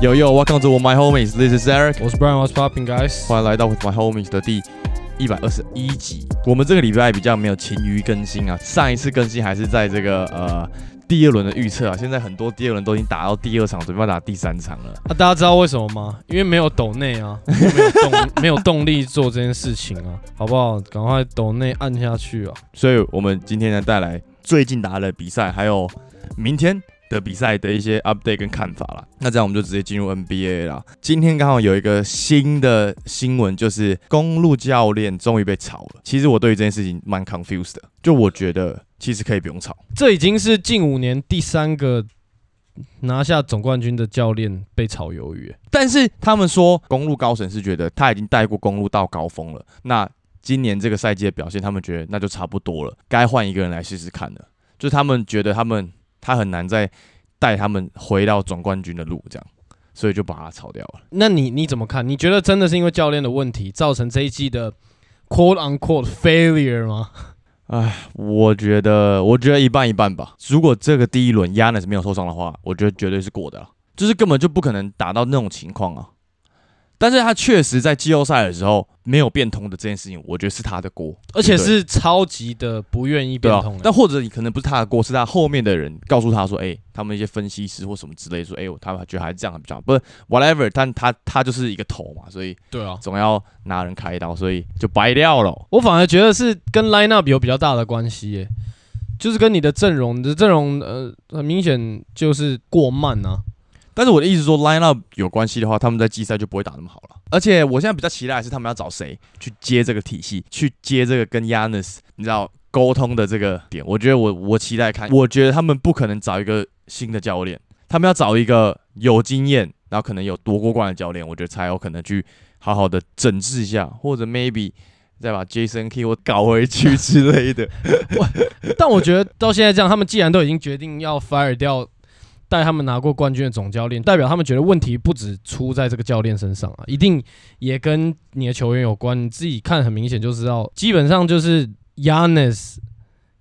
Yo yo, welcome to my homies. This is Eric. 我是 Brian，What's popping guys？欢迎来到 With My Homies 的第一百二十一集。我们这个礼拜比较没有勤于更新啊，上一次更新还是在这个呃第二轮的预测啊，现在很多第二轮都已经打到第二场，准备要打第三场了。啊，大家知道为什么吗？因为没有抖内啊，没有动，没有动力做这件事情啊，好不好？赶快抖内按下去啊！所以我们今天呢带来最近打的比赛，还有明天的比赛的一些 update 跟看法啦。那这样我们就直接进入 NBA 啦。今天刚好有一个新的新闻，就是公路教练终于被炒了。其实我对于这件事情蛮 confused 的，就我觉得其实可以不用炒。这已经是近五年第三个拿下总冠军的教练被炒鱿鱼。但是他们说公路高层是觉得他已经带过公路到高峰了，那今年这个赛季的表现，他们觉得那就差不多了，该换一个人来试试看了。就是他们觉得他们他很难再带他们回到总冠军的路，这样，所以就把他炒掉了。那你你怎么看？你觉得真的是因为教练的问题造成这一季的 quote unquote failure 吗？哎，我觉得我觉得一半一半吧。如果这个第一轮 Yanis 没有受伤的话，我觉得绝对是过的啊，就是根本就不可能打到那种情况啊。但是他确实在季后赛的时候没有变通的这件事情，我觉得是他的锅，而且是超级的不愿意变通。的。但或者你可能不是他的锅，是他后面的人告诉他说，哎、他们一些分析师或什么之类说，哎、他们觉得还是这样比较好，不是 whatever，但他他就是一个头嘛，所以对啊，总要拿人开刀，所以就白掉了。我反而觉得是跟 line up 有比较大的关系耶，就是跟你的阵容，你的阵容呃很明显就是过慢啊。但是我的意思说，line up 有关系的话，他们在季赛就不会打那么好了。而且我现在比较期待的是他们要找谁去接这个体系，去接这个跟 Yanis 你知道沟通的这个点。我觉得我我期待看，我觉得他们不可能找一个新的教练，他们要找一个有经验，然后可能有夺过冠的教练，我觉得才有可能去好好的整治一下，或者 maybe 再把 Jason Key 我搞回去 之类的。但我觉得到现在这样，他们既然都已经决定要 fire 掉带他们拿过冠军的总教练，代表他们觉得问题不止出在这个教练身上啊，一定也跟你的球员有关。你自己看很明显就知道，基本上就是 Yanis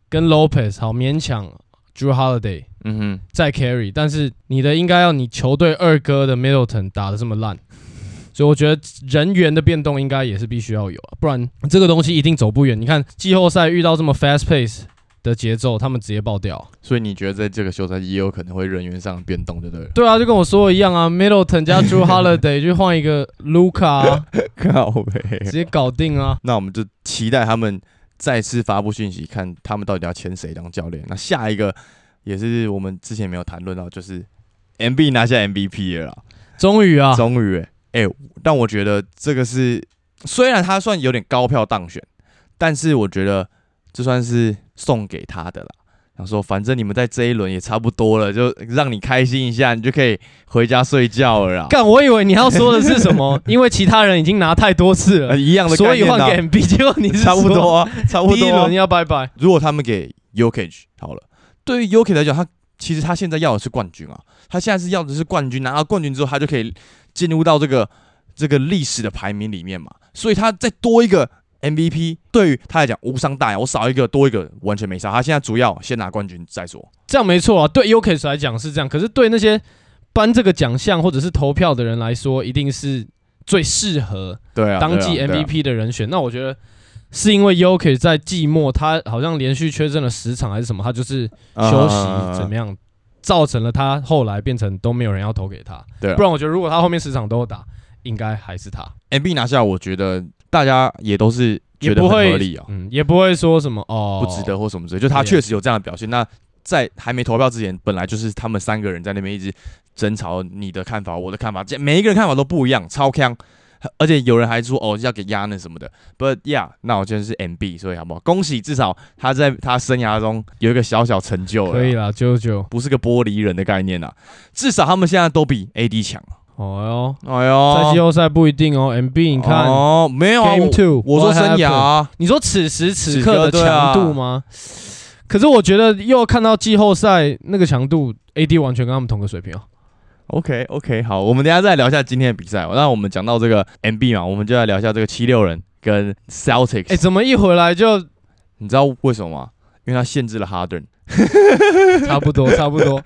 跟 Lopez 好勉强 Drew Holiday。嗯哼，再 carry，但是你的应该要你球队二哥的 Middleton 打的这么烂，所以我觉得人员的变动应该也是必须要有啊，不然这个东西一定走不远。你看季后赛遇到这么 fast pace 的节奏，他们直接爆掉。所以你觉得在这个休赛季也有可能会人员上变动，对不对？对啊，就跟我说的一样啊，Middleton 加 Drew Holiday 就换一个 Luca，、啊、靠呗直接搞定啊。那我们就期待他们再次发布讯息，看他们到底要签谁当教练。那下一个也是我们之前没有谈论到，就是 MB 拿下 MVP 了啦，终于啊，终于哎、欸但我觉得这个是虽然他算有点高票当选，但是我觉得这算是送给他的啦。想说，反正你们在这一轮也差不多了，就让你开心一下，你就可以回家睡觉了啦。干，我以为你要说的是什么，因为其他人已经拿太多次了，呃 一样的所以概念啊换给 MB，结果你是差不多啊，差不多啊、第一轮要拜拜。如果他们给 Yokich 好了，对于 Yokich 来讲，他其实他现在要的是冠军啊，他现在是要的是冠军，拿到冠军之后，他就可以进入到这个这个历史的排名里面嘛，所以他再多一个 MVP，对于他来讲无伤大雅，我少一个多一个完全没差，他现在主要先拿冠军再说。这样没错啊，对 UKS 来讲是这样，可是对那些颁这个奖项或者是投票的人来说，一定是最适合对啊，当季 MVP 的人选。那我觉得是因为 UK 在季末他好像连续缺阵了十场还是什么，他就是休息怎么样？样，造成了他后来变成都没有人要投给他。对啊不然我觉得如果他后面十场都打，应该还是他，，MB 拿下，我觉得大家也都是觉得合理啊，嗯，也不会说什么哦不值得或什么之类，就他确实有这样的表现。那在还没投票之前，本来就是他们三个人在那边一直争吵，你的看法，我的看法，这每一个人看法都不一样，超强。而且有人还说哦要给压那什么的，But yeah，那我就是 MB，所以好不好？恭喜，至少他在他生涯中有一个小小成就了，可以啦，九九。不是个玻璃人的概念啊。至少他们现在都比 AD 强啊。哦哎哟，在季，后赛不一定哦，MB 你看。哦，没有啊 Game 我 Two，我说生涯啊，你说此时此此刻的强度吗？可是我觉得又看到季后赛那个强度，AD 完全跟他们同个水平哦。OK OK，好，我们等一下再聊一下今天的比赛。那我们讲到这个 MB 嘛，我们就来聊一下这个七六人跟 Celtics。哎，怎么一回来就你知道为什么吗？因因为他限制了 Harden。差不多，差不多，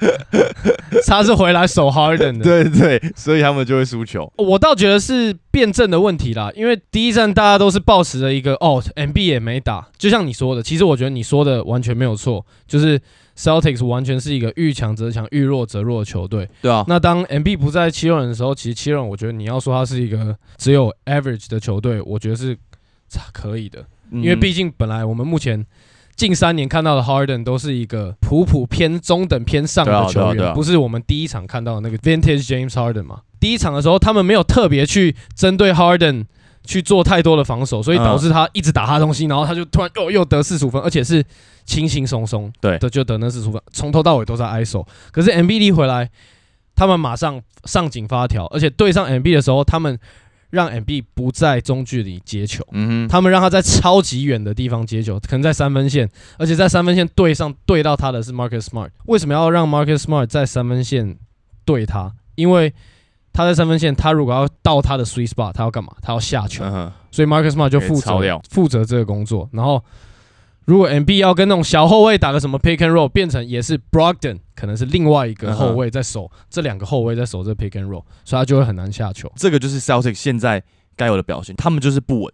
他是回来守 Harden 的。对对，所以他们就会输球。我倒觉得是辩证的问题啦，因为第一站大家都是抱持着一个哦，MB 也没打，就像你说的，其实我觉得你说的完全没有错，就是 Celtics 完全是一个遇强则强、遇弱则弱的球队。对啊，那当 MB 不在七六人的时候，其实七六人我觉得你要说他是一个只有 average 的球队，我觉得是可以的，因为毕竟本来我们目前。近三年看到的 Harden 都是一个普普偏中等偏上的球员，不是我们第一场看到的那个 Vintage James Harden 嘛？第一场的时候，他们没有特别去针对 Harden 去做太多的防守，所以导致他一直打他东西，然后他就突然又又得四十五分，而且是轻轻松松对的就得那四十五分，从头到尾都在 ISO。可是 MBD 回来，他们马上上紧发条，而且对上 MB 的时候，他们。让 M B 不在中距离接球，嗯哼，他们让他在超级远的地方接球，可能在三分线，而且在三分线对上对到他的是 Marcus Smart。为什么要让 Marcus Smart 在三分线对他？因为他在三分线，他如果要到他的 sweet spot，他要干嘛？他要下球，所以 Marcus Smart 就负责负责这个工作，然后。如果 M B 要跟那种小后卫打个什么 pick and roll，变成也是 Brogden，可能是另外一个后卫在守，这两个后卫在守这 pick and roll，所以他就会很难下球。这个就是 Celtic 现在该有的表现，他们就是不稳。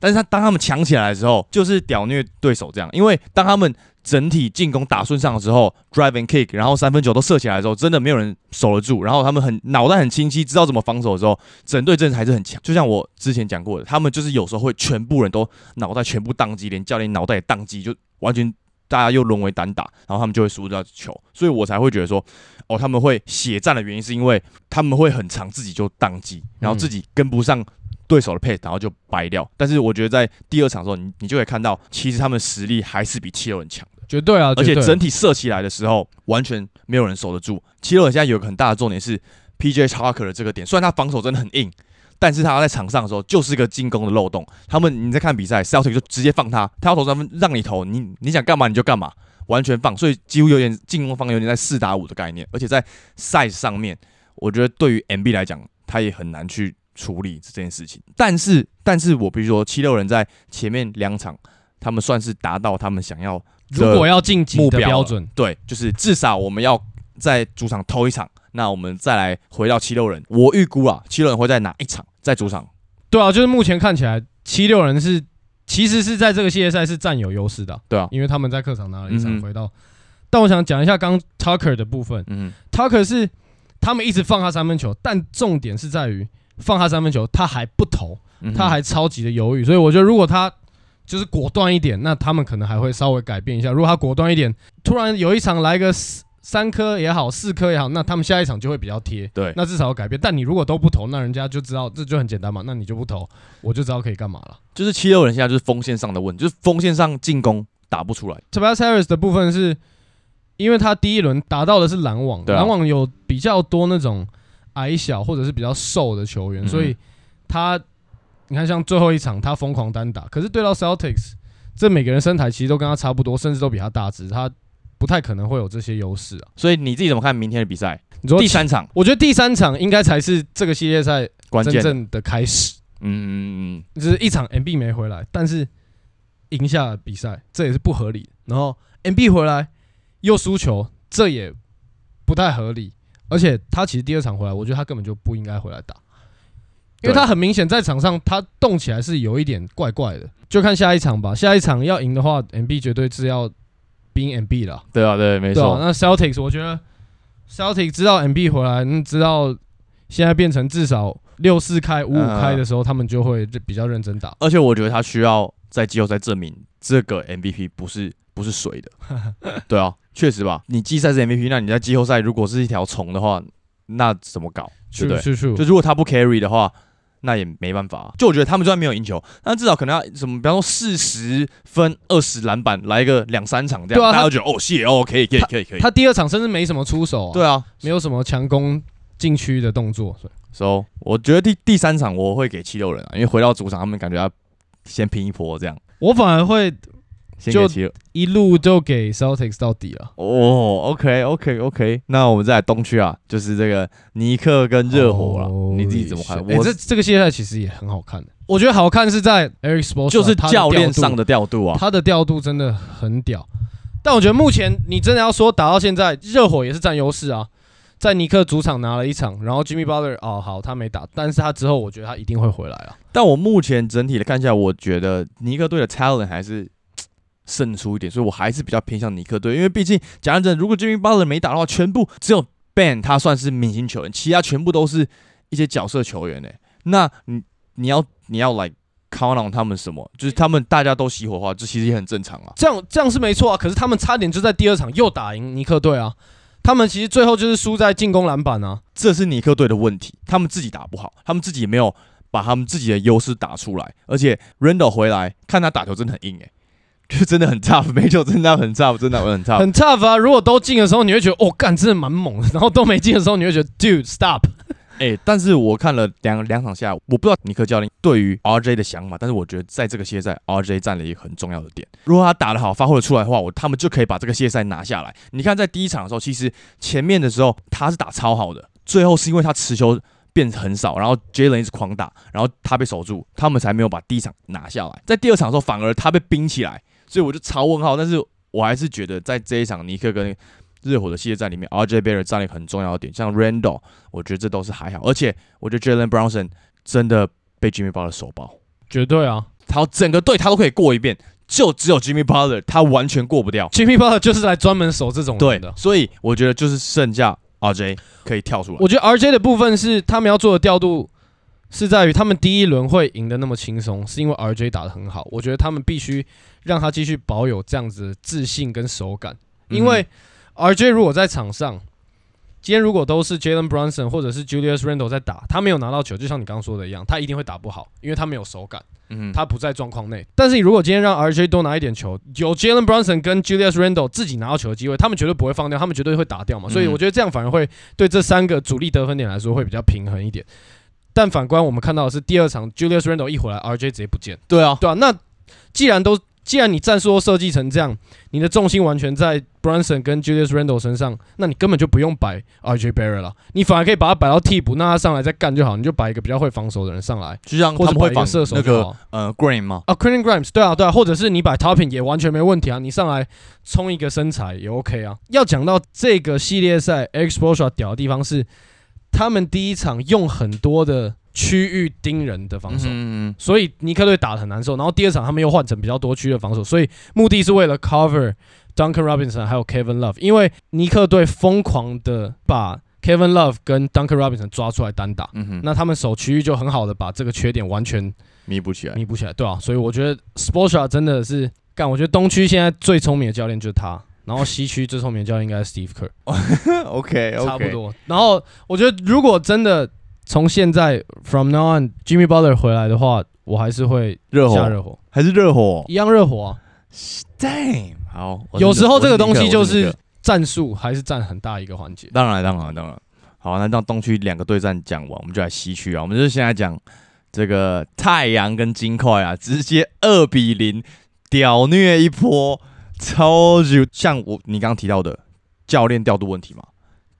但是他当他们强起来的时候，就是屌虐对手这样。因为当他们整体进攻打顺畅的时候，drive and kick，然后三分球都射起来的时候，真的没有人守得住。然后他们很脑袋很清晰，知道怎么防守的时候，整队阵还是很强。就像我之前讲过的，他们就是有时候会全部人都脑袋全部宕机，连教练脑袋也宕机，就完全大家又沦为单打，然后他们就会输掉球。所以我才会觉得说，哦，他们会血战的原因是因为他们会很长自己就宕机，然后自己跟不上。对手的配，然后就掰掉。但是我觉得在第二场的时候，你你就可以看到，其实他们实力还是比七六人强的，绝对啊！而且整体射起来的时候，完全没有人守得住。七六人现在有个很大的重点是 P.J. Tucker 的这个点，虽然他防守真的很硬，但是他在场上的时候就是个进攻的漏洞。他们你在看比赛，Celtic 就直接放他，他要投三分让你投，你你想干嘛你就干嘛，完全放，所以几乎有点进攻方有点在四打五的概念。而且在 size 上面，我觉得对于 M.B. 来讲，他也很难去。处理这件事情，但是，但是我必须说七六人在前面两场，他们算是达到他们想要如果要晋级的标准，对，就是至少我们要在主场偷一场，那我们再来回到七六人，我预估啊，七六人会在哪一场在主场？对啊，就是目前看起来七六人是其实是在这个系列赛是占有优势的，对啊，因为他们在客场拿了一场回到，但我想讲一下刚 Tucker 的部分，嗯，Tucker 是他们一直放他三分球，但重点是在于。放他三分球，他还不投，他还超级的犹豫，所以我觉得如果他就是果断一点，那他们可能还会稍微改变一下。如果他果断一点，突然有一场来个三颗也好，四颗也好，那他们下一场就会比较贴。对，那至少要改变。但你如果都不投，那人家就知道这就很简单嘛，那你就不投，我就知道可以干嘛了。就是七六人现在就是锋线上的问题，就是锋线上进攻打不出来。Tobias Harris 的部分是因为他第一轮打到的是篮网，篮网有比较多那种。矮小或者是比较瘦的球员，所以他你看像最后一场他疯狂单打，可是对到 Celtics，这每个人身材其实都跟他差不多，甚至都比他大只，他不太可能会有这些优势啊。所以你自己怎么看明天的比赛？你说第三场，我觉得第三场应该才是这个系列赛真正的开始。嗯嗯嗯，就是一场 MB 没回来，但是赢下比赛，这也是不合理。然后 MB 回来又输球，这也不太合理。而且他其实第二场回来，我觉得他根本就不应该回来打，因为他很明显在场上他动起来是有一点怪怪的。就看下一场吧，下一场要赢的话，M B 绝对是要冰 M B 了。对啊，对，没错。那 Celtics 我觉得 Celtics 知道 M B 回来，知道现在变成至少六四开五五开的时候，他们就会比较认真打。而且我觉得他需要在季后赛证明这个 M V P 不是不是水的。对啊。确实吧，你季赛是 MVP，那你在季后赛如果是一条虫的话，那怎么搞？对不对？就如果他不 carry 的话，那也没办法。就我觉得他们就算没有赢球，那至少可能要什么，比方说四十分、二十篮板，来一个两三场这样，大家觉得哦，谢哦，可以，可以，可以，可以。他第二场甚至没什么出手，对啊，没有什么强攻禁区的动作。所以我觉得第第三场我会给七六人啊，因为回到主场，他们感觉要先拼一波这样。我反而会。就一路就给 Celtics 到底了。哦，OK，OK，OK。那我们再来东区啊，就是这个尼克跟热火了。你自己怎么看？我这这个系列赛其实也很好看的。我觉得好看是在 Eric Spoelstra，就是教练上的调度啊，他的调度真的很屌。但我觉得目前你真的要说打到现在，热火也是占优势啊。在尼克主场拿了一场，然后 Jimmy Butler 哦好他没打，但是他之后我觉得他一定会回来啊。但我目前整体的看下来，我觉得尼克队的 talent 还是胜出一点，所以我还是比较偏向尼克队，因为毕竟讲认真，如果 Jimmy Butler 没打的话，全部只有 Ben 他算是明星球员，其他全部都是一些角色球员呢。那你你要你要来 count on 他们什么？就是他们大家都熄火的话，这其实也很正常啊。这样这样是没错啊，可是他们差点就在第二场又打赢尼克队啊。他们其实最后就是输在进攻篮板啊，这是尼克队的问题，他们自己打不好，他们自己也没有把他们自己的优势打出来，而且 Randle 回来看他打球真的很硬诶，就真的很 tough，没球真的很 tough，真的很 tough，很 tough 啊！如果都进的时候，你会觉得哦干，真的蛮猛的；然后都没进的时候，你会觉得 dude stop。哎，但是我看了两两场下，我不知道尼克教练对于 RJ 的想法，但是我觉得在这个系列赛，RJ 占了一个很重要的点。如果他打得好，发挥的出来的话，我他们就可以把这个系列赛拿下来。你看，在第一场的时候，其实前面的时候他是打超好的，最后是因为他持球变很少，然后 Jalen 一直狂打，然后他被守住，他们才没有把第一场拿下来。在第二场的时候，反而他被冰起来，所以我就超问号。但是我还是觉得在这一场，尼克跟热火的系列赛里面，RJ Barrett 占了一个很重要的点，像 Randall，我觉得这都是还好，而且我觉得 Jalen Brownson 真的被 Jimmy Butler 手包，绝对啊！他整个队他都可以过一遍，就只有 Jimmy Butler 他完全过不掉。Jimmy Butler 就是来专门守这种对的，所以我觉得就是剩下 RJ 可以跳出来。我觉得 RJ 的部分是他们要做的调度，是在于他们第一轮会赢得那么轻松，是因为 RJ 打得很好。我觉得他们必须让他继续保有这样子的自信跟手感，因为。RJ 如果在场上，今天如果都是 Jalen Brunson 或者是 Julius Randle 在打，他没有拿到球，就像你刚刚说的一样，他一定会打不好，因为他没有手感，嗯，他不在状况内。但是你如果今天让 RJ 多拿一点球，有 Jalen Brunson 跟 Julius Randle 自己拿到球的机会，他们绝对不会放掉，他们绝对会打掉嘛。所以我觉得这样反而会对这三个主力得分点来说会比较平衡一点。但反观我们看到的是第二场 Julius Randle 一回来，RJ 直接不见。对啊，对啊。那既然都既然你战术都设计成这样，你的重心完全在 Brunson 跟 Julius Randle 身上，那你根本就不用摆 RJ Barrett 了，你反而可以把他摆到替补，那他上来再干就好，你就摆一个比较会防守的人上来，就像或者会摆射手那个呃 Green 嘛？啊 q u e n Grimes，对啊对啊，或者是你摆 Topping 也完全没问题啊，你上来冲一个身材也 OK 啊。要讲到这个系列赛 Exposure 屌的地方是，他们第一场用很多的。区域盯人的防守，所以尼克队打得很难受。然后第二场他们又换成比较多区的防守，所以目的是为了 cover Duncan Robinson 还有 Kevin Love，因为尼克队疯狂的把 Kevin Love 跟 Duncan Robinson 抓出来单打，那他们守区域就很好的把这个缺点完全弥补起来，弥补起来，对啊，所以我觉得 Sportsha 真的是干，我觉得东区现在最聪明的教练就是他，然后西区最聪明的教练应该是 Steve Kerr。OK，差不多。然后我觉得如果真的从现在 from now on Jimmy Butler 回来的话，我还是会热火，热火还是热火，一样热火。啊。Damn，好，有时候这个东西就是战术还是占很大一个环节。当然，当然，当然。好，那让东区两个对战讲完，我们就来西区啊。我们就现在讲这个太阳跟金块啊，直接二比零屌虐一波，超级像我你刚刚提到的教练调度问题嘛。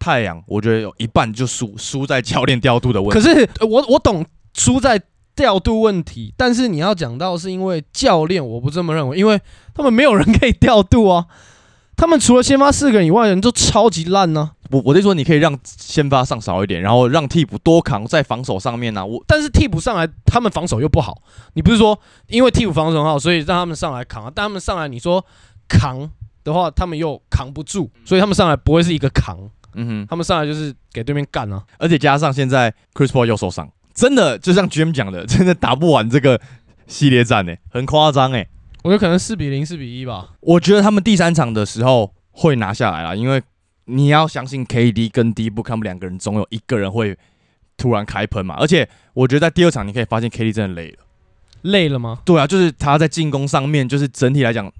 太阳，我觉得有一半就输输在教练调度的问题。可是我我懂输在调度问题，但是你要讲到是因为教练，我不这么认为，因为他们没有人可以调度啊。他们除了先发四个人以外，人都超级烂呢。我我就说，你可以让先发上少一点，然后让替补多扛在防守上面呢。我但是替补上来，他们防守又不好。你不是说因为替补防守很好，所以让他们上来扛啊？但他们上来，你说扛的话，他们又扛不住，所以他们上来不会是一个扛。嗯哼，他们上来就是给对面干啊，而且加上现在 Chris Paul 又受伤，真的就像 Jim 讲的，真的打不完这个系列战呢，很夸张哎。我觉得可能四比零、四比一吧。我觉得他们第三场的时候会拿下来了，因为你要相信 KD 跟 D 布他们两个人总有一个人会突然开喷嘛。而且我觉得在第二场你可以发现 KD 真的累了，累了吗？对啊，就是他在进攻上面，就是整体来讲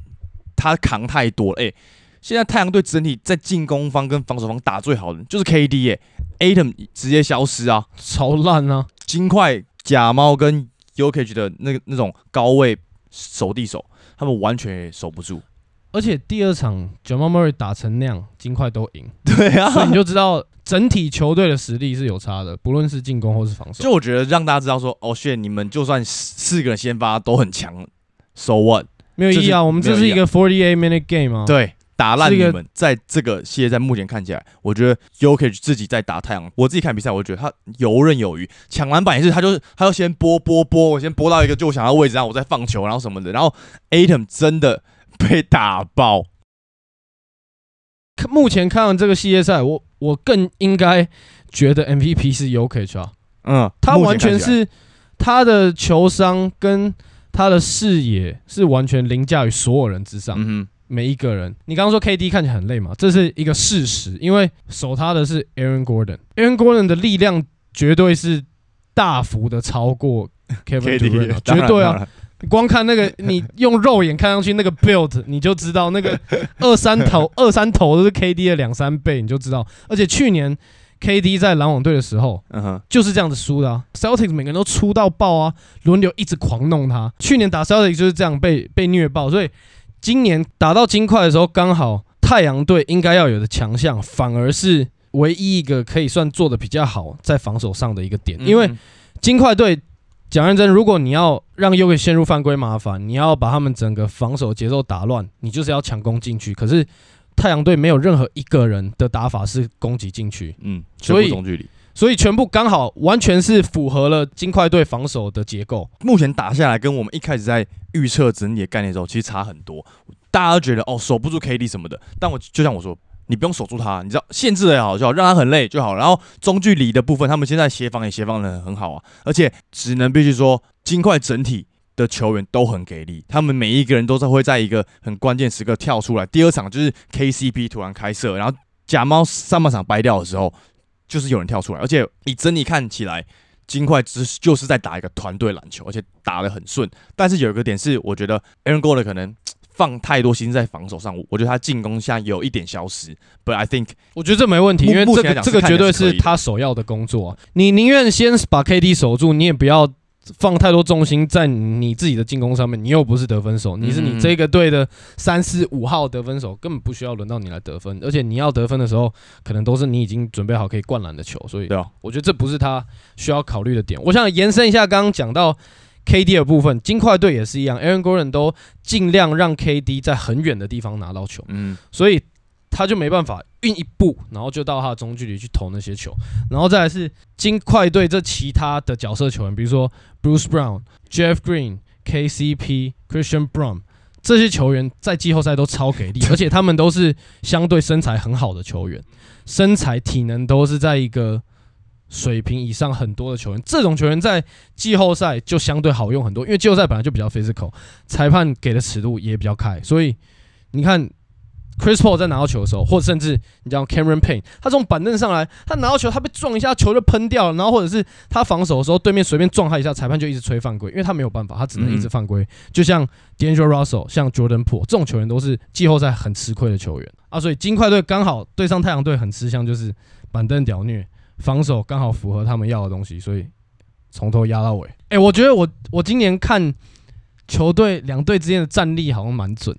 他扛太多了哎。现在太阳队整体在进攻方跟防守方打最好的就是 KD 耶，Atom 直接消失啊，超烂啊！金块假猫跟 Ukage 的那个那种高位守地手，他们完全守不住。而且第二场 Jamal Murray 打成那样，金块都赢。对啊，所以你就知道整体球队的实力是有差的，不论是进攻或是防守。就我觉得让大家知道说，哦，谢你们就算四个人先发都很强，So what？没有意义啊，我们这是一个 Forty Eight Minute Game 啊。对。打烂你们，在这个系列赛目前看起来，我觉得 Yokich 自己在打太阳，我自己看比赛，我觉得他游刃有余，抢篮板也是，他就是他要先拨拨拨，我先拨到一个就我想要位置，然后我再放球，然后什么的，然后 Atom 真的 被打爆，看目前看完这个系列赛，我我更应该觉得 MVP 是 Yokich 啊，嗯，他完全是他的球商跟他的视野是完全凌驾于所有人之上。嗯每一个人，你刚刚说 KD 看起来很累嘛，这是一个事实，因为守他的是 Aaron Gordon，Aaron Gordon 的力量绝对是大幅的超过 Kevin Durant，、啊、绝对啊！，你光看那个，你用肉眼看上去那个 build，你就知道那个 二三头二三头都是 KD 的两三倍，你就知道。而且去年 KD 在篮网队的时候就是这样子输的啊，Celtics 每个人都出到爆啊，轮流一直狂弄他。去年打 Celtics 就是这样被被虐爆，所以今年打到金块的时候，刚好太阳队应该要有的强项，反而是唯一一个可以算做的比较好在防守上的一个点，因为嗯金块队讲认真，如果你要让 U 给陷入犯规麻烦，你要把他们整个防守节奏打乱，你就是要强攻进去。可是太阳队没有任何一个人的打法是攻击进去，嗯，所以距离。所以全部刚好完全是符合了金块队防守的结构。目前打下来，跟我们一开始在预测整体的概念的时候，其实差很多。大家都觉得哦，守不住 KD 什么的，但我就像我说，你不用守住他，你知道限制的好就好，让他很累就好。然后中距离的部分，他们现在协防也协防的很好啊，而且只能必须说，金块整体的球员都很给力，他们每一个人都是会在一个很关键时刻跳出来。第二场就是 KCP 突然开射，然后假猫上半场掰掉的时候，就是有人跳出来，而且以珍妮看起来。金块只是就是在打一个团队篮球，而且打得很顺。但是有一个点是，我觉得 Aaron Gordon 可能放太多心在防守上，我我觉得他进攻现在有一点消失。But I think 我觉得这没问题，因为这个这个绝对是他首要的工作啊。你宁愿先把 KD 守住，你也不要放太多重心在你自己的进攻上面。你又不是得分手，你是你这个队的三四五号得分手，根本不需要轮到你来得分。而且你要得分的时候，可能都是你已经准备好可以灌篮的球，所以对啊，我觉得这不是他需要考虑的点。我想延伸一下刚刚讲到 KD 的部分，金块队也是一样，Aaron Gordon 都尽量让 KD 在很远的地方拿到球，嗯，所以他就没办法运一步，然后就到他的中距离去投那些球。然后再来是金块队这其他的角色球员，比如说 Bruce Brown、Jeff Green、KCP、Christian Brown。这些球员在季后赛都超给力，而且他们都是相对身材很好的球员，身材体能都是在一个水平以上很多的球员。这种球员在季后赛就相对好用很多，因为季后赛本来就比较 physical，裁判给的尺度也比较开，所以你看 Chris Paul 在拿到球的时候，或者甚至你讲 Cameron Payne，他从板凳上来，他拿到球，他被撞一下，球就喷掉了，然后或者是他防守的时候，对面随便撞他一下，裁判就一直吹犯规，因为他没有办法，他只能一直犯规。就像 d a n g e l Russell、像 Jordan Po 这种球员都是季后赛很吃亏的球员啊，所以金块队刚好对上太阳队很吃香，就是板凳屌虐，防守刚好符合他们要的东西，所以从头压到尾。哎、我觉得我我今年看球队两队之间的战力好像蛮准，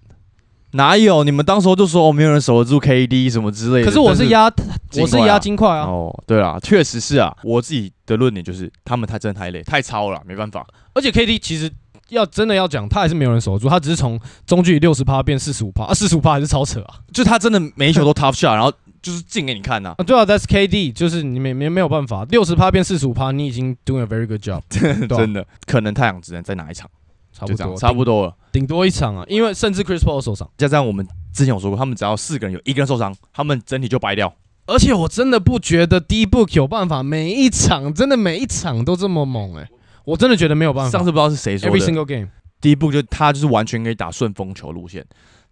哪有？你们当时候就说哦，没有人守得住 KD 什么之类的。可是我是压啊我是压金块啊，哦，对啦，确实是啊。我自己的论点就是，他们太真的太累，太超了，没办法。而且 KD 其实要真的要讲，他还是没有人守得住，他只是从中距离六十趴变四十五趴，啊，四十五趴还是超扯啊！就他真的每一球都 tough shot，然后就是进给你看呐、啊，对啊，That's KD，就是你没没没有办法，六十趴变四十五趴，你已经 doing a very good job，对啊真的。可能太阳只能再拿一场，差不多，差不多，了。顶多一场啊，因为甚至 Chris Paul 受伤，加上我们之前有说过，他们只要四个人有一个人受伤，他们整体就白掉。而且我真的不觉得 D Book 有办法每一场真的每一场都这么猛哎、我真的觉得没有办法。上次不知道是谁说的 Every 的，single game，第一步就他就是完全可以打顺风球路线，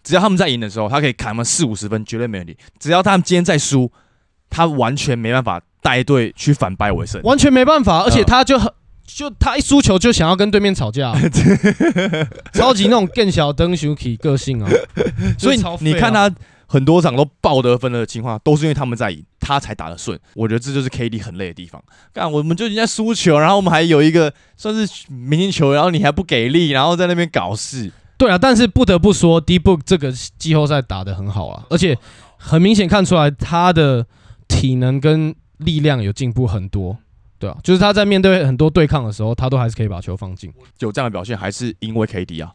只要他们在赢的时候，他可以砍他们四五十分，绝对没问题。只要他们今天在输，他完全没办法带队去反败为胜。完全没办法，而且嗯他就很。就他一输球就想要跟对面吵架啊、超级那种更小灯 Shuki 个性啊，所以你看他很多场都爆得分的情况，都是因为他们在赢，他才打得顺。我觉得这就是 KD 很累的地方。干，我们就已经在输球，然后我们还有一个算是明星球员，然后你还不给力，然后在那边搞事。对啊，但是不得不说，D Book 这个季后赛打得很好啊，而且很明显看出来他的体能跟力量有进步很多。对啊，就是他在面对很多对抗的时候，他都还是可以把球放进。有这样的表现，还是因为 KD 啊。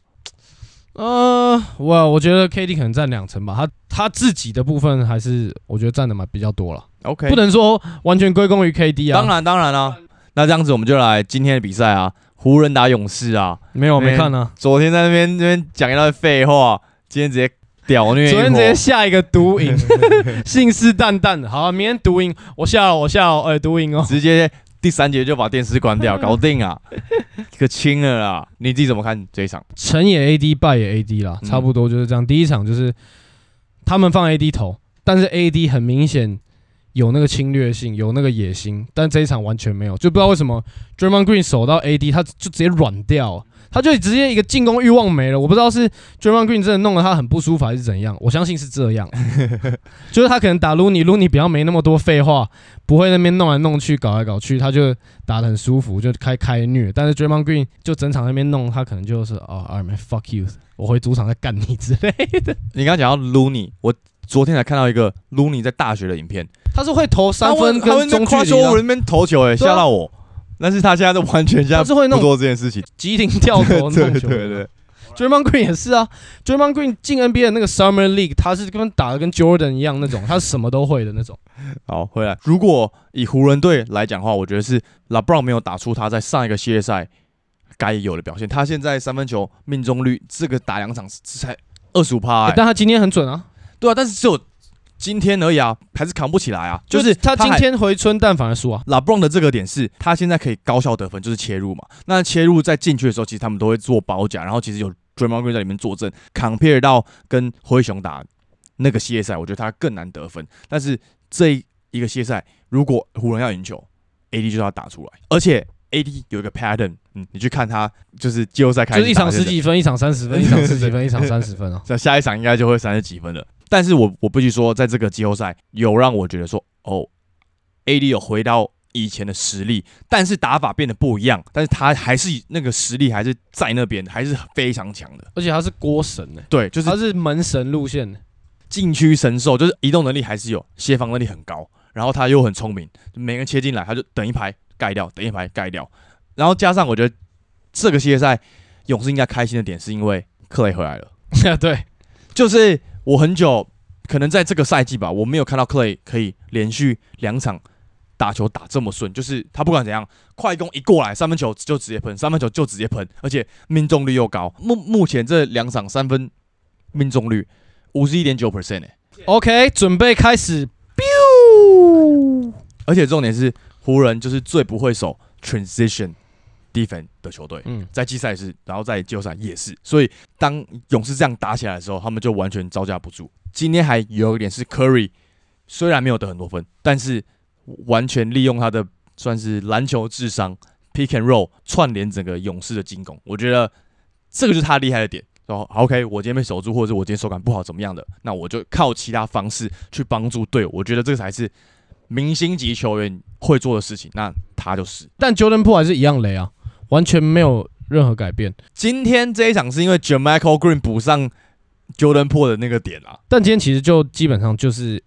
呃，我我觉得 KD 可能占两成吧，他他自己的部分还是我觉得占的蛮比较多了，OK，不能说完全归功于 KD 啊。当然当然啦、那这样子我们就来今天的比赛啊，湖人打勇士啊。没有没哎看呢、昨天在那边那边讲一大堆废话，今天直接屌虐。昨天直接下一个毒赢，信誓旦旦的。好、啊，明天毒赢，我下了，我下了，哎、毒赢哦。直接第三节就把电视关掉，搞定啊，可轻了啦。你自己怎么看这一场？成也 AD，败也 AD 啦，嗯差不多就是这样。第一场就是他们放 AD 头，但是 AD 很明显有那个侵略性，有那个野心，但这一场完全没有，就不知道为什么 Draymond Green 守到 AD，他就直接软掉，他就直接一个进攻欲望没了。我不知道是 Draymond Green 真的弄得他很不舒服还是怎样，我相信是这样，就是他可能打 Looney，Looney 比较没那么多废话，不会那边弄来弄去，搞来搞去，他就打得很舒服，就开开虐。但是 Draymond Green 就整场那边弄，他可能就是哦 a r m a fuck you，我回主场再干你之类的。你刚刚讲到 l o n y 我昨天才看到一个 l o n y 在大学的影片，他是会投三分他会跟中距夸离的啊，修我那边投球哎，吓到我。但是他现在都完全现在他是会弄不做这件事情。急停跳投对弄球对。对对，Draymond Green 也是啊，Draymond Green 进 NBA 的那个 Summer League，他是跟打的跟 Jordan 一样那种，他是什么都会的那种。好，回来。如果以湖人队来讲的话，我觉得是 LeBron 没有打出他在上一个系列赛该有的表现。他现在三分球命中率，这个打两场才二十五趴，欸但他今天很准啊，对啊，但是只有今天而已啊，还是扛不起来啊。就是他今天回春，但反而输啊。LeBron 的这个点是，他现在可以高效得分，就是切入嘛。那切入在进去的时候，其实他们都会做包夹，然后其实有 Draymond Green 在里面坐镇，compare 到跟灰熊打那个系列赛，我觉得他更难得分。但是这一个系列赛，如果湖人要赢球，AD 就要打出来，而且 AD 有一个 pattern，嗯，你去看他就是季后赛开始就是一场十几分，一场三十分，一场十几分，一场三十分哦。在 下一场应该就会三十几分了。但是我我必须说，在这个季后赛有让我觉得说，哦，AD 有回到以前的实力，但是打法变得不一样，但是他还是那个实力还是在那边，还是非常强的。而且他是锅神呢、对，就是他是门神路线的、禁区神兽，就是移动能力还是有，协防能力很高，然后他又很聪明，每个人切进来他就等一排盖掉，等一排盖掉，然后加上我觉得这个系列赛勇士应该开心的点是因为克雷回来了。对，就是我很久，可能在这个赛季吧，我没有看到 Clay 可以连续两场打球打这么顺，就是他不管怎样，快攻一过来，三分球就直接喷，三分球就直接喷，而且命中率又高。目目前这两场三分命中率五十一点九 percent 哎，OK，准备开始。而且重点是湖人就是最不会守 transition defense 的球队。嗯，在季赛是，然后在季后赛也是，所以当勇士这样打起来的时候，他们就完全招架不住。今天还有一点是 Curry，虽然没有得很多分，但是完全利用他的算是篮球智商 pick and roll 串联整个勇士的进攻。我觉得这个就是他厉害的点。然后 OK，我今天被守住，或者是我今天手感不好怎么样的，那我就靠其他方式去帮助队友。我觉得这个才是明星级球员会做的事情。那他就是。但 Jordan Po 还是一样雷啊，完全没有任何改变。今天这一场是因为 Jermichael Green 补上 Jordan Po 的那个点啊，但今天其实就基本上就是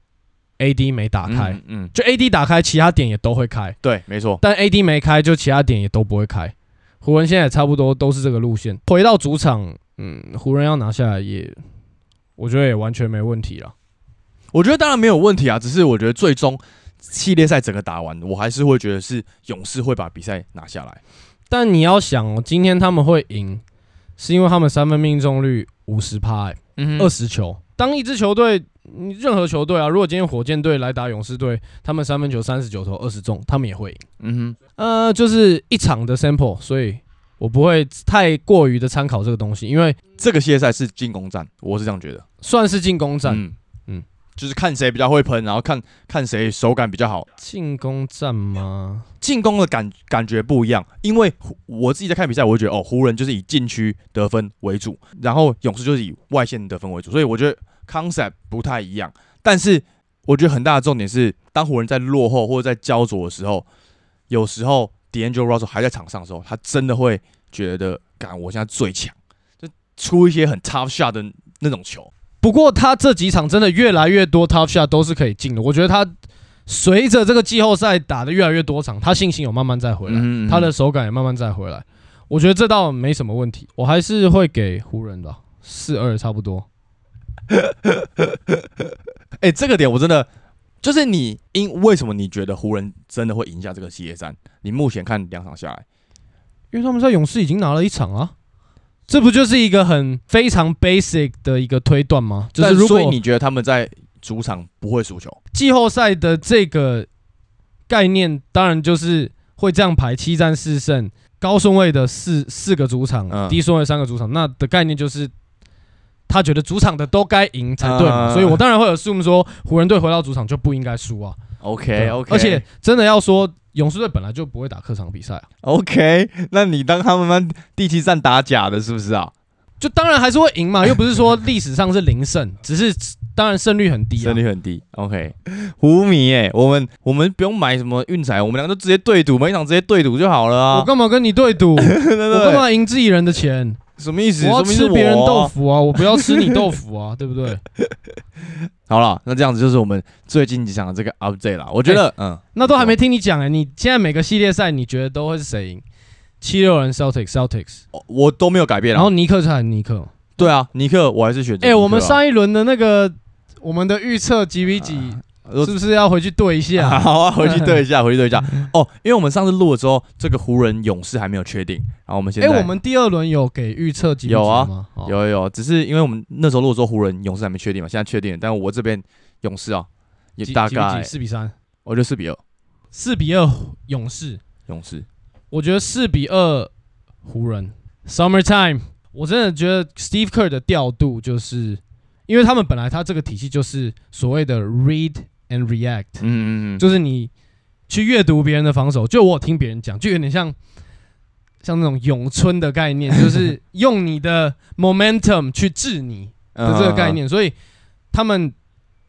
AD 没打开，嗯，嗯，就 AD 打开，其他点也都会开。对，没错，但 AD 没开，就其他点也都不会开。湖人现在也差不多都是这个路线。回到主场，嗯，湖人要拿下来也，我觉得也完全没问题了。我觉得当然没有问题啊，只是我觉得最终系列赛整个打完，我还是会觉得是勇士会把比赛拿下来。但你要想哦，今天他们会赢，是因为他们三分命中率五十趴，欸嗯二十球。当一支球队，你任何球队啊，如果今天火箭队来打勇士队，他们三分球三十九投二十中，他们也会赢。嗯哼，呃，就是一场的 sample，所以我不会太过于的参考这个东西，因为这个系列赛是进攻战，我是这样觉得。算是进攻战。嗯，就是看谁比较会喷，然后看看谁手感比较好。进攻战吗？进攻的感感觉不一样，因为我自己在看比赛，我会觉得哦，湖人就是以禁区得分为主，然后勇士就是以外线得分为主，所以我觉得 concept 不太一样。但是我觉得很大的重点是，当湖人在落后或者在焦灼的时候，有时候 D'Angelo Russell 还在场上的时候，他真的会觉得，干，我现在最强，就出一些很 tough shot 的那种球。不过他这几场真的越来越多 top shot 都是可以进的。我觉得他随着这个季后赛打的越来越多场，他信心有慢慢再回来，他的手感也慢慢再回来。我觉得这倒没什么问题，我还是会给湖人的四二差不多。哎、这个点我真的就是你因为什么你觉得湖人真的会赢下这个系列战？你目前看两场下来，因为他们在勇士已经拿了一场啊，这不就是一个很非常 basic 的一个推断吗？就是如果所以你觉得他们在主场不会输球？季后赛的这个概念，当然就是会这样排七战四胜，高顺位的四四个主场，嗯低顺位三个主场，那的概念就是。他觉得主场的都该赢才对所以我当然会 assume 说湖人队回到主场就不应该输啊。OK OK，而且真的要说，勇士队本来就不会打客场比赛啊，OK，那你当他们班第七战打假的，是不是啊？就当然还是会赢嘛，又不是说历史上是零胜，只是当然胜率很低啊胜。率很低。OK，胡迷哎、我们我们不用买什么运彩，我们两个就直接对赌，每一场直接对赌就好了啊。我干嘛跟你对赌？我干嘛赢自己人的钱？什么意思？我要吃别人豆腐啊，我不要吃你豆腐啊，对不对？好了，那这样子就是我们最近几场的这个 update 啦。我觉得，嗯，那都还没听你讲哎、你现在每个系列赛你觉得都会是谁赢？七六人 Celtics Celtics，我我都没有改变啊。然后尼克是还是尼克？对啊，尼克我还是选择哎。我们上一轮的那个我们的预测几比几，呃是不是要回去对一下？好啊，回去对一下，回去对一下。哦，因为我们上次录的时候，这个湖人勇士还没有确定，然后我们现哎、在我们第二轮有给预测几比几有啊吗？哦有有有，只是因为我们那时候录的时候湖人勇士还没确定嘛，现在确定了，但我这边勇士啊，也大概四比三，我觉得四比二四比二勇士。勇士。我觉得四比二湖人。Summertime，我真的觉得 Steve Kerr 的调度就是，因为他们本来他这个体系就是所谓的 read and react，、嗯嗯嗯，就是你去阅读别人的防守。就我有听别人讲，就有点像像那种咏春的概念，就是 用你的 momentum 去治你的这个概嗯念。所以他们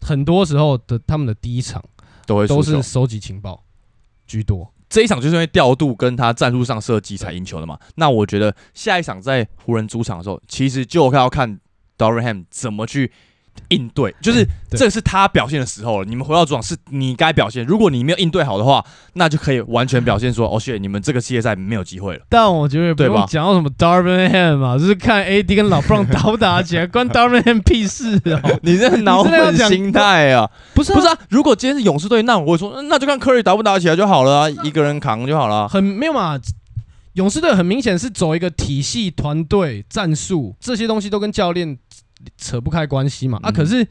很多时候的他们的第一场都会都是收集情报居多。这一场就是因为调度跟他战术上设计才赢球的嘛。那我觉得下一场在湖人主场的时候，其实就要看 d o r a n Ham 怎么去应对，就是这是他表现的时候了。你们回到主场是你该表现，如果你没有应对好的话，那就可以完全表现说，哦，谢，你们这个系列赛没有机会了。但我觉得也不对吧用讲到什么 Darvin Ham 嘛，就是看 AD 跟老布朗打不打起来，关 Darvin Ham 屁事哦。你这脑你真的要讲粉心态啊！不是、不是，啊，如果今天是勇士队，那我会说，那就看 Curry 打不打起来就好了啊，一个人扛就好了啊。很没有嘛。勇士队很明显是走一个体系、团队、战术这些东西都跟教练扯不开关系嘛。啊，嗯可是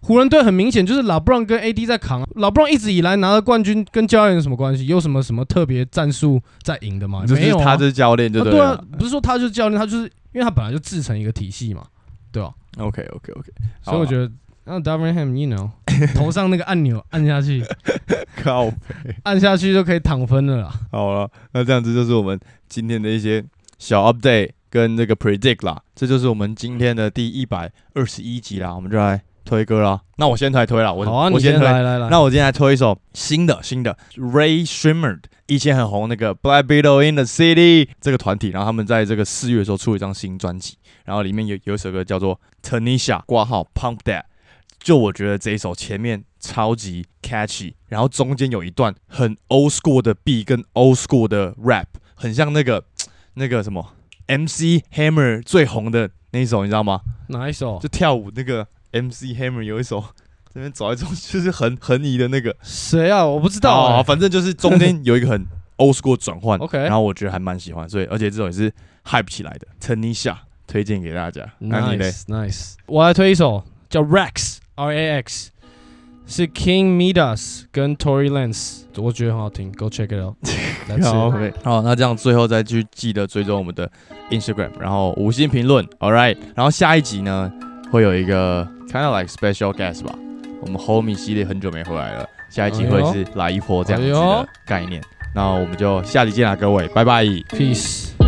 湖人队很明显就是老布朗跟 AD 在扛，老布朗一直以来拿了冠军跟教练有什么关系？有什么什么特别战术在赢的吗？没有、啊，他就是教练，就对了。啊对啊，不是说他就是教练，他就是因为他本来就制成一个体系嘛，对吧、OK OK OK，所以我觉得，那 d a v i n Ham，you know，头上那个按钮按下去，得 靠按下去就可以躺分了啦。好了，那这样子就是我们今天的一些小 update 跟这个 predict 啦，这就是我们今天的第一百二十一集啦，我们就来推歌啦。那我先来推啦，我啊，我先推。先来来来。那我今天来推一首新的新的 Ray Shrimmer，以前很红那个 Black Beetle in the City 这个团体，然后他们在这个四月的时候出了一张新专辑，然后里面有有一首歌叫做 Tanisha 挂号 Pump That，就我觉得这一首前面超级 catchy，然后中间有一段很 old school 的 beat 跟 old school 的 rap，很像那个那个什么 MC Hammer 最红的那一首，你知道吗？哪一首？就跳舞那个 MC Hammer 有一首 这边走来走去就是横横移的那个，谁啊？我不知道。反正就是中间有一个很 old school 转换 OK 然后我觉得还蛮喜欢，所以而且这首也是 hype 起来的，Tanisha 推荐给大家。那你嘞？Nice Nice。我来推一首叫 Rex R A X，是 King Midas 跟 Tory Lanez，我觉得很好听，Go check it out。好好，那这样最后再去记得追踪我们的 Instagram，然后五星评论，All right，然后下一集呢会有一个 kind of like special guest 吧，我们 Homie 系列很久没回来了，下一集会是来一波这样子的概念，那我们就下集见啦，各位，拜拜。Peace。